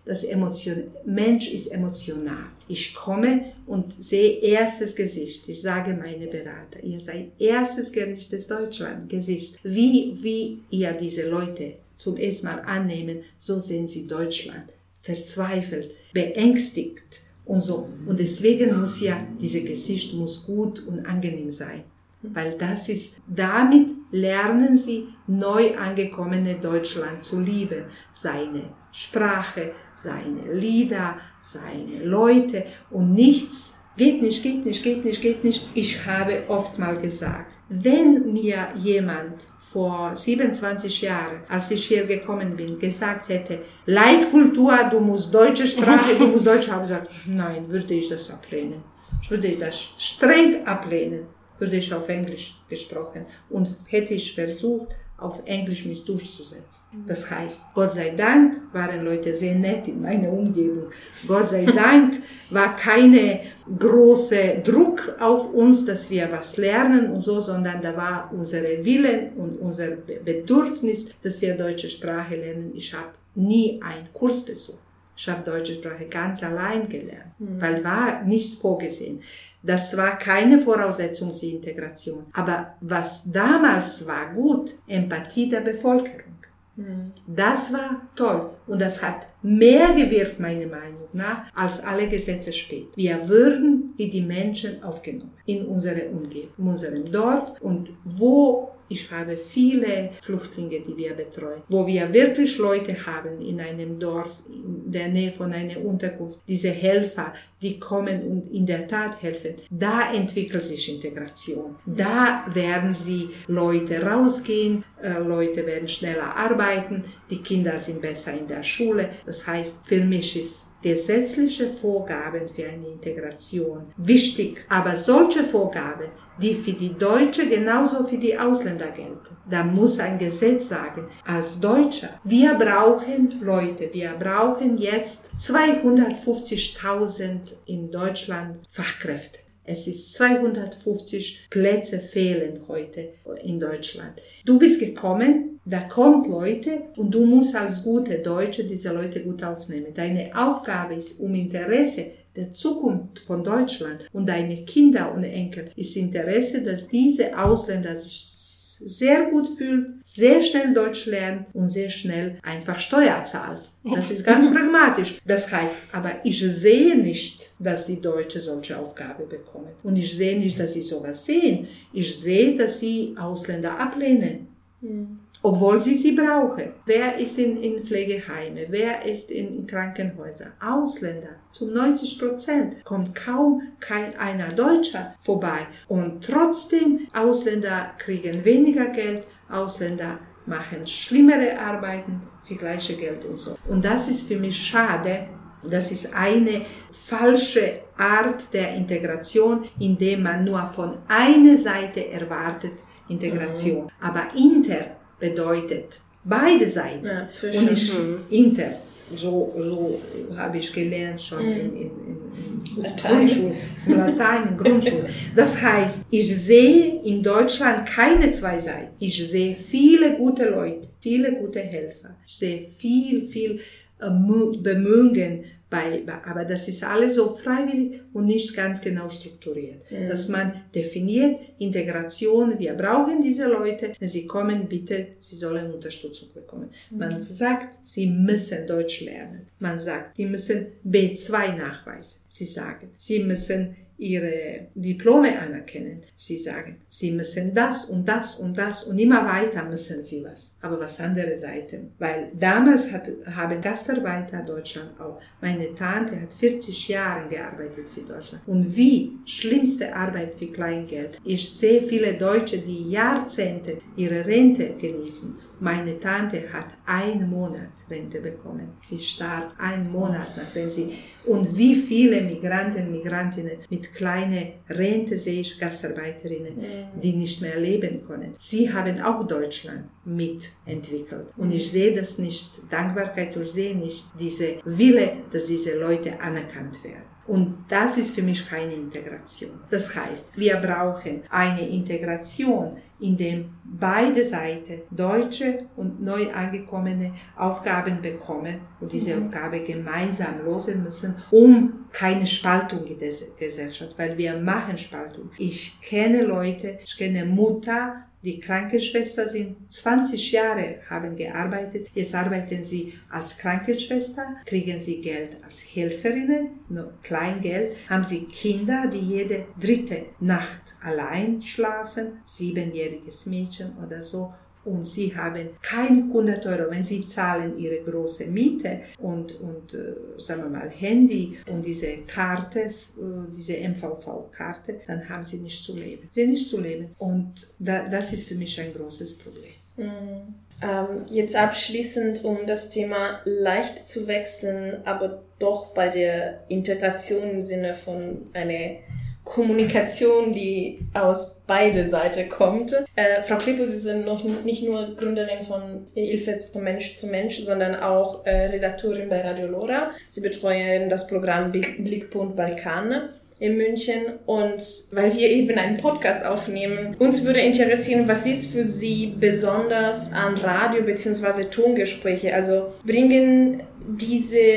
S3: Das Emotion, Mensch ist emotional. Ich komme und sehe erstes Gesicht. Ich sage meine Berater, ihr seid erstes Gericht des Deutschland, Gesicht. Wie, wie ihr diese Leute zum ersten Mal annehmen, so sehen sie Deutschland. Verzweifelt, beängstigt und so. Und deswegen muss ja, diese Gesicht muss gut und angenehm sein weil das ist, damit lernen sie neu angekommene Deutschland zu lieben, seine Sprache, seine Lieder, seine Leute und nichts Geht nicht, geht nicht, geht nicht, geht nicht. Ich habe oft mal gesagt, wenn mir jemand vor 27 Jahren, als ich hier gekommen bin, gesagt hätte, Leitkultur, du musst deutsche Sprache, du musst Deutsch haben, gesagt, nein, würde ich das ablehnen. Ich würde das streng ablehnen würde ich auf Englisch gesprochen und hätte ich versucht, auf Englisch mich durchzusetzen. Das heißt, Gott sei Dank waren Leute sehr nett in meiner Umgebung. Gott sei Dank (laughs) war keine große Druck auf uns, dass wir was lernen und so, sondern da war unsere Willen und unser Bedürfnis, dass wir deutsche Sprache lernen. Ich habe nie einen Kurs besucht. Ich habe deutsche Sprache ganz allein gelernt, mhm. weil war nicht vorgesehen. Das war keine Voraussetzung zur Integration. Aber was damals war gut, Empathie der Bevölkerung. Mhm. Das war toll und das hat mehr gewirkt, meiner Meinung nach, als alle Gesetze spät. Wir würden wie die Menschen aufgenommen in unserer Umgebung, in unserem Dorf und wo ich habe viele Flüchtlinge, die wir betreuen, wo wir wirklich Leute haben in einem Dorf, in der Nähe von einer Unterkunft, diese Helfer, die kommen und in der Tat helfen. Da entwickelt sich Integration. Da werden sie Leute rausgehen, äh, Leute werden schneller arbeiten, die Kinder sind besser in der Schule. Das heißt, für mich ist gesetzliche Vorgaben für eine Integration wichtig, aber solche Vorgaben, die für die Deutsche genauso für die Ausländer gelten. Da muss ein Gesetz sagen, als Deutscher, wir brauchen Leute, wir brauchen jetzt 250.000 in Deutschland Fachkräfte. Es ist 250 Plätze fehlen heute in Deutschland. Du bist gekommen, da kommt Leute und du musst als gute Deutsche diese Leute gut aufnehmen. Deine Aufgabe ist, um Interesse der Zukunft von Deutschland und deine Kinder und Enkel ist Interesse, dass diese Ausländer sich sehr gut fühlt, sehr schnell Deutsch lernt und sehr schnell einfach Steuer zahlt. Das ist ganz (laughs) pragmatisch. Das heißt, aber ich sehe nicht, dass die Deutsche solche Aufgabe bekommen. Und ich sehe nicht, dass sie sowas sehen. Ich sehe, dass sie Ausländer ablehnen. Mhm obwohl sie sie brauchen. Wer ist in, in Pflegeheime? Wer ist in, in Krankenhäusern? Ausländer. Zu 90 Prozent kommt kaum kein einer Deutscher vorbei. Und trotzdem, Ausländer kriegen weniger Geld, Ausländer machen schlimmere Arbeiten für gleiche Geld und so. Und das ist für mich schade, das ist eine falsche Art der Integration, indem man nur von einer Seite erwartet Integration. Mhm. Aber inter bedeutet beide Seiten ja, und nicht inter. So, so habe ich gelernt schon mhm. in, in, in Latein. Grundschule, Latein in Grundschule. Das heißt, ich sehe in Deutschland keine zwei Seiten. Ich sehe viele gute Leute, viele gute Helfer. Ich sehe viel, viel äh, Bemühen bei, aber das ist alles so freiwillig und nicht ganz genau strukturiert. Mhm. Dass man definiert, Integration, wir brauchen diese Leute, wenn sie kommen, bitte, sie sollen Unterstützung bekommen. Mhm. Man sagt, sie müssen Deutsch lernen. Man sagt, die müssen B2 nachweisen. Sie sagen, sie müssen ihre Diplome anerkennen. Sie sagen, sie müssen das und das und das und immer weiter müssen sie was. Aber was andere Seiten. Weil damals hat, haben Gastarbeiter Deutschland auch. Meine Tante hat 40 Jahre gearbeitet für Deutschland. Und wie schlimmste Arbeit für Kleingeld. Ich sehe viele Deutsche, die Jahrzehnte ihre Rente genießen meine Tante hat einen Monat Rente bekommen. Sie starb einen Monat, nachdem sie. Und wie viele Migranten, Migrantinnen mit kleiner Rente sehe ich Gastarbeiterinnen, die nicht mehr leben können. Sie haben auch Deutschland mitentwickelt. Und ich sehe das nicht, Dankbarkeit, ich sehe nicht diese Wille, dass diese Leute anerkannt werden. Und das ist für mich keine Integration. Das heißt, wir brauchen eine Integration, in dem beide Seiten, Deutsche und neu angekommene, Aufgaben bekommen und diese mhm. Aufgabe gemeinsam lösen müssen, um keine Spaltung in der Gesellschaft, weil wir machen Spaltung. Ich kenne Leute, ich kenne Mutter, die Krankenschwester sind 20 Jahre, haben gearbeitet. Jetzt arbeiten sie als Krankenschwester, kriegen sie Geld als Helferinnen, nur Kleingeld. Haben sie Kinder, die jede dritte Nacht allein schlafen, siebenjähriges Mädchen oder so und sie haben kein 100 Euro, wenn sie zahlen ihre große Miete und, und äh, sagen wir mal Handy und diese Karte, äh, diese MVV-Karte, dann haben sie nicht zu leben. Sie nicht zu leben. Und da, das ist für mich ein großes Problem.
S2: Mhm. Ähm, jetzt abschließend, um das Thema leicht zu wechseln, aber doch bei der Integration im Sinne von einer Kommunikation, die aus beide Seiten kommt. Äh, Frau Klippo, Sie sind noch nicht nur Gründerin von Hilfe von Mensch zu Mensch, sondern auch äh, Redaktorin bei Radio Lora. Sie betreuen das Programm Blickpunkt Balkan in München und weil wir eben einen Podcast aufnehmen, uns würde interessieren, was ist für Sie besonders an Radio- bzw. Tongespräche? Also bringen diese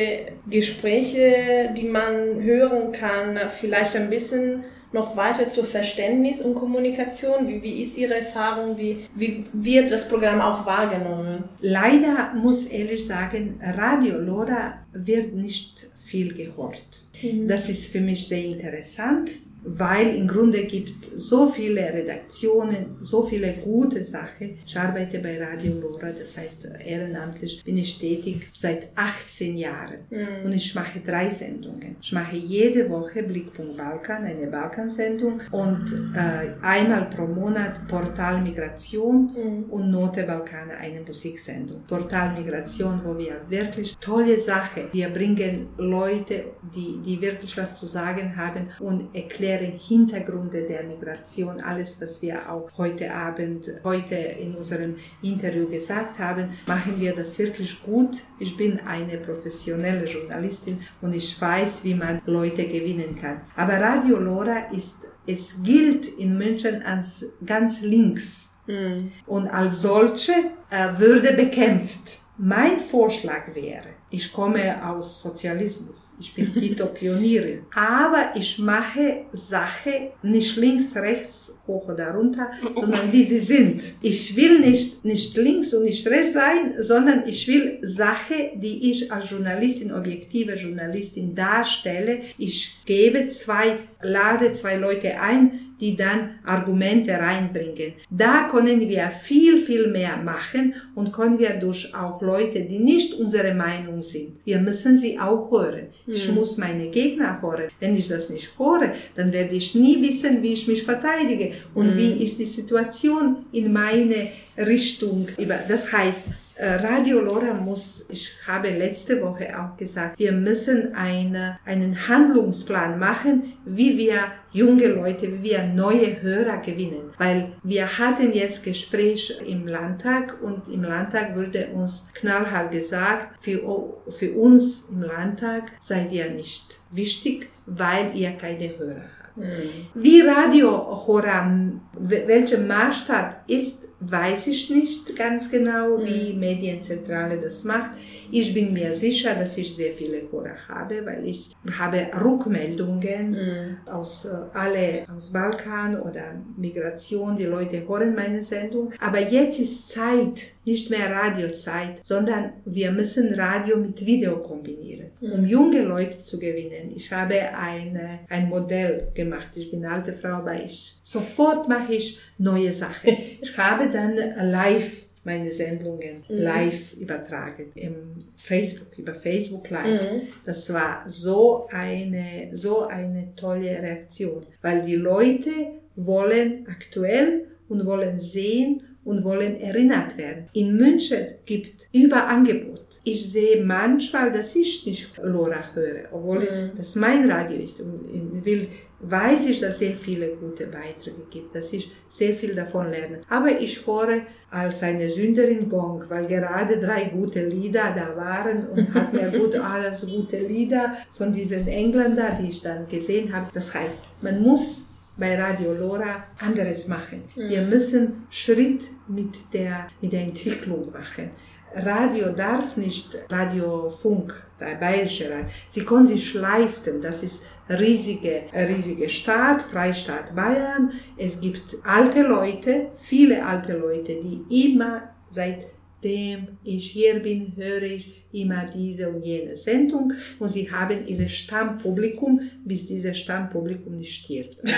S2: Gespräche, die man hören kann, vielleicht ein bisschen noch weiter zur Verständnis und Kommunikation? Wie, wie ist Ihre Erfahrung? Wie, wie wird das Programm auch wahrgenommen?
S3: Leider muss ehrlich sagen, Radio Lora wird nicht viel gehört. Mhm. Das ist für mich sehr interessant weil im Grunde gibt so viele Redaktionen, so viele gute Sachen. Ich arbeite bei Radio Lora, das heißt ehrenamtlich bin ich tätig seit 18 Jahren mhm. und ich mache drei Sendungen. Ich mache jede Woche Blickpunkt Balkan, eine Balkansendung und äh, einmal pro Monat Portal Migration mhm. und Note Balkan, eine Musiksendung. Portal Migration, wo wir wirklich tolle Sachen, wir bringen Leute, die, die wirklich was zu sagen haben und erklären erkläre Hintergründe der Migration, alles, was wir auch heute Abend, heute in unserem Interview gesagt haben, machen wir das wirklich gut. Ich bin eine professionelle Journalistin und ich weiß, wie man Leute gewinnen kann. Aber Radio Lora ist, es gilt in München als ganz links. Mhm. Und als solche äh, würde bekämpft Mein Vorschlag wäre, ich komme aus Sozialismus, ich bin Tito-Pionierin, (laughs) aber ich mache Sache nicht links, rechts, hoch oder runter, sondern wie sie sind. Ich will nicht, nicht links und nicht rechts sein, sondern ich will Sache, die ich als Journalistin, objektive Journalistin darstelle. Ich gebe zwei, lade zwei Leute ein, die dann Argumente reinbringen. Da können wir viel, viel mehr machen und können wir durch auch Leute, die nicht unsere Meinung sind. Wir müssen sie auch hören. Mhm. Ich hm. muss meine Gegner hören. Wenn ich das nicht höre, dann werde ich nie wissen, wie ich mich verteidige und mhm. wie ist die Situation in meine Richtung. Das heißt, Radio Lora muss, ich habe letzte Woche auch gesagt, wir müssen eine, einen Handlungsplan machen, wie wir junge Leute, wie wir neue Hörer gewinnen. Weil wir hatten jetzt Gespräch im Landtag und im Landtag wurde uns knallhart gesagt, für, für uns im Landtag seid ihr nicht wichtig, weil ihr keine Hörer habt. Mhm. Wie Radio Hora, welcher Maßstab ist, weiß ich nicht ganz genau, wie mhm. Medienzentrale das macht. Ich bin mir sicher, dass ich sehr viele Hörer habe, weil ich habe Rückmeldungen mhm. aus äh, alle aus Balkan oder Migration. Die Leute hören meine Sendung. Aber jetzt ist Zeit, nicht mehr Radiozeit, sondern wir müssen Radio mit Video kombinieren, mhm. um junge Leute zu gewinnen. Ich habe eine, ein Modell gemacht. Ich bin eine alte Frau, aber ich sofort mache ich neue Sachen. (laughs) Ich habe dann live meine Sendungen mhm. live übertragen im Facebook über Facebook Live. Mhm. Das war so eine so eine tolle Reaktion, weil die Leute wollen aktuell und wollen sehen und wollen erinnert werden. In München gibt Überangebot. Ich sehe manchmal, dass ich nicht Lora höre, obwohl mhm. das mein Radio ist und will weiß ich, dass sehr viele gute Beiträge gibt, dass ich sehr viel davon lerne. Aber ich höre als eine Sünderin Gong, weil gerade drei gute Lieder da waren und hat mir (laughs) gut alles gute Lieder von diesen Engländern, die ich dann gesehen habe. Das heißt, man muss bei Radio Lora anderes machen. Mhm. Wir müssen Schritt mit der, mit der Entwicklung machen. Radio darf nicht Radiofunk, der bayerische Radio. Sie können sich leisten. Das ist riesige, riesige Stadt, Freistaat Bayern. Es gibt alte Leute, viele alte Leute, die immer seitdem ich hier bin, höre ich immer diese und jene Sendung und sie haben ihr Stammpublikum, bis dieses Stammpublikum nicht stirbt. (laughs)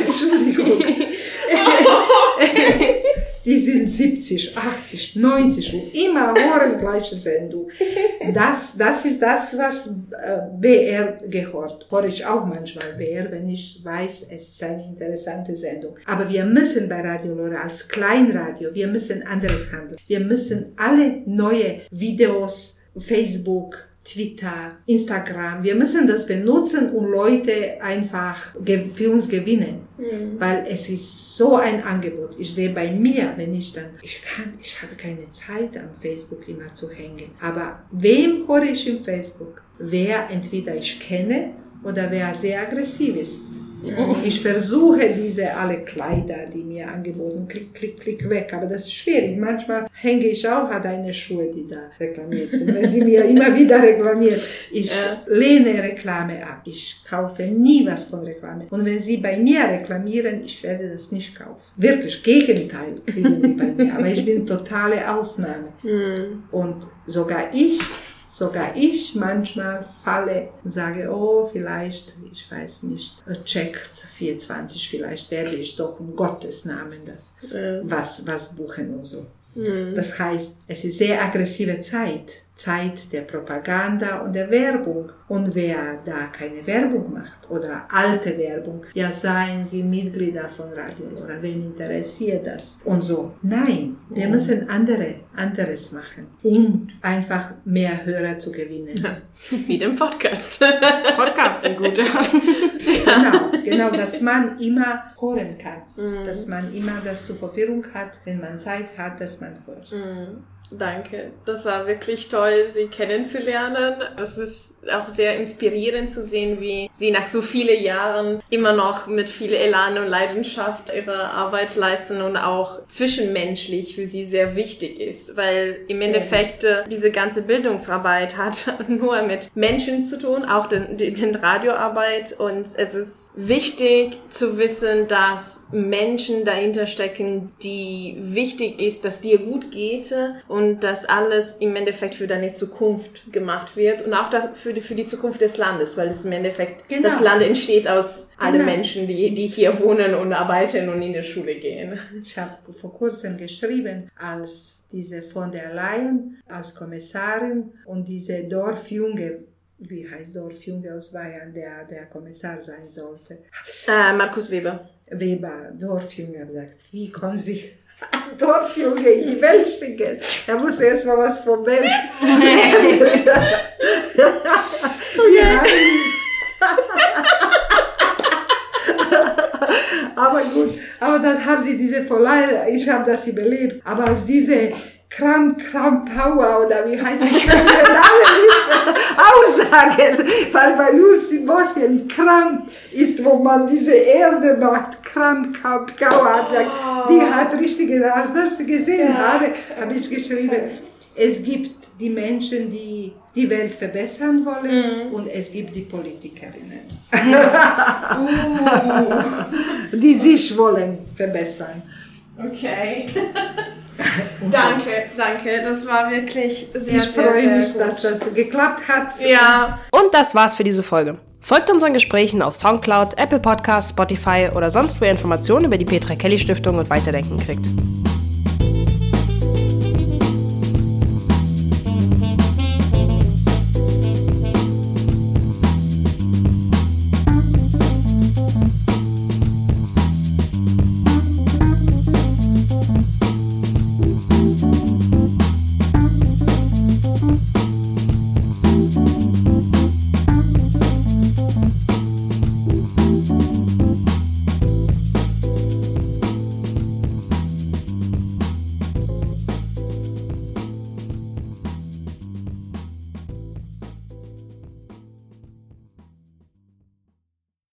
S3: Entschuldigung. (laughs) (laughs) die sind 70, 80, 90 und immer hören gleiche Sendung. (laughs) Das, das ist das, was äh, BR gehört. Höre ich auch manchmal BR, wenn ich weiß, es ist eine interessante Sendung. Aber wir müssen bei Radio Lora als Kleinradio, wir müssen anderes handeln. Wir müssen alle neue Videos, Facebook, Twitter, Instagram. Wir müssen das benutzen, um Leute einfach für uns gewinnen, mhm. weil es ist so ein Angebot. Ich sehe bei mir, wenn ich dann, ich kann, ich habe keine Zeit am Facebook immer zu hängen. Aber wem höre ich im Facebook? Wer entweder ich kenne oder wer sehr aggressiv ist. Ich versuche diese alle Kleider, die mir angeboten, klick, klick, klick weg. Aber das ist schwierig. Manchmal hänge ich auch an deine Schuhe, die da reklamiert sind. Wenn sie mir (laughs) immer wieder reklamiert, ich ja. lehne Reklame ab. Ich kaufe nie was von Reklame. Und wenn sie bei mir reklamieren, ich werde das nicht kaufen. Wirklich, Gegenteil kriegen sie bei mir. Aber ich bin totale Ausnahme. Mhm. Und sogar ich Sogar ich manchmal falle und sage, oh, vielleicht, ich weiß nicht, checkt 24, vielleicht werde ich doch um Gottes Namen das, was, was buchen und so. Mhm. Das heißt, es ist sehr aggressive Zeit. Zeit der Propaganda und der Werbung. Und wer da keine Werbung macht oder alte Werbung, ja seien sie Mitglieder von Radio oder wen interessiert das? Und so. Nein, wir oh. müssen andere, anderes machen, um einfach mehr Hörer zu gewinnen. (laughs)
S2: Wie den Podcast.
S1: Podcast sind gut. (laughs)
S3: genau, genau, dass man immer hören kann. Mm. Dass man immer das zur Verfügung hat, wenn man Zeit hat, dass man hört. Mm.
S1: Danke. Das war wirklich toll, Sie kennenzulernen. Es ist auch sehr inspirierend zu sehen, wie Sie nach so vielen Jahren immer noch mit viel Elan und Leidenschaft Ihre Arbeit leisten und auch zwischenmenschlich für Sie sehr wichtig ist, weil im sehr Endeffekt wichtig. diese ganze Bildungsarbeit hat (laughs) nur mit Menschen zu tun, auch den, den Radioarbeit und es ist wichtig zu wissen, dass Menschen dahinter stecken, die wichtig ist, dass dir gut geht und dass alles im Endeffekt für deine Zukunft gemacht wird und auch für die, für die Zukunft des Landes, weil es im Endeffekt, genau. das Land entsteht aus genau. allen Menschen, die, die hier wohnen und arbeiten und in die Schule gehen.
S3: Ich habe vor kurzem geschrieben, als diese von der Leyen, als Kommissarin und diese Dorfjunge wie heißt Dorfjunge aus Bayern, der der Kommissar sein sollte.
S1: Äh, Markus Weber.
S3: Weber, Dorfjunge, gesagt, wie kann sich ein Dorfjunge in die Welt schicken? Er muss erst mal was vom Welt. (laughs) ja. aber gut, aber dann haben sie diese Verleih, ich habe das überlebt, aber als diese Kram, Kram Power oder wie heißt es? Aussagen, weil bei uns in Bosnien Kram ist, wo man diese Erde macht. Kram Power oh. die hat richtige, als das gesehen ja. habe, habe ich geschrieben, es gibt die Menschen, die die Welt verbessern wollen mm. und es gibt die Politikerinnen, uh. die sich wollen verbessern.
S1: Okay. (laughs) (laughs) danke, danke. Das war wirklich sehr,
S3: ich
S1: sehr,
S3: freue mich, gut. dass das geklappt hat.
S2: Ja. Und das war's für diese Folge. Folgt unseren Gesprächen auf Soundcloud, Apple Podcasts, Spotify oder sonst wo ihr Informationen über die Petra Kelly Stiftung und Weiterdenken kriegt.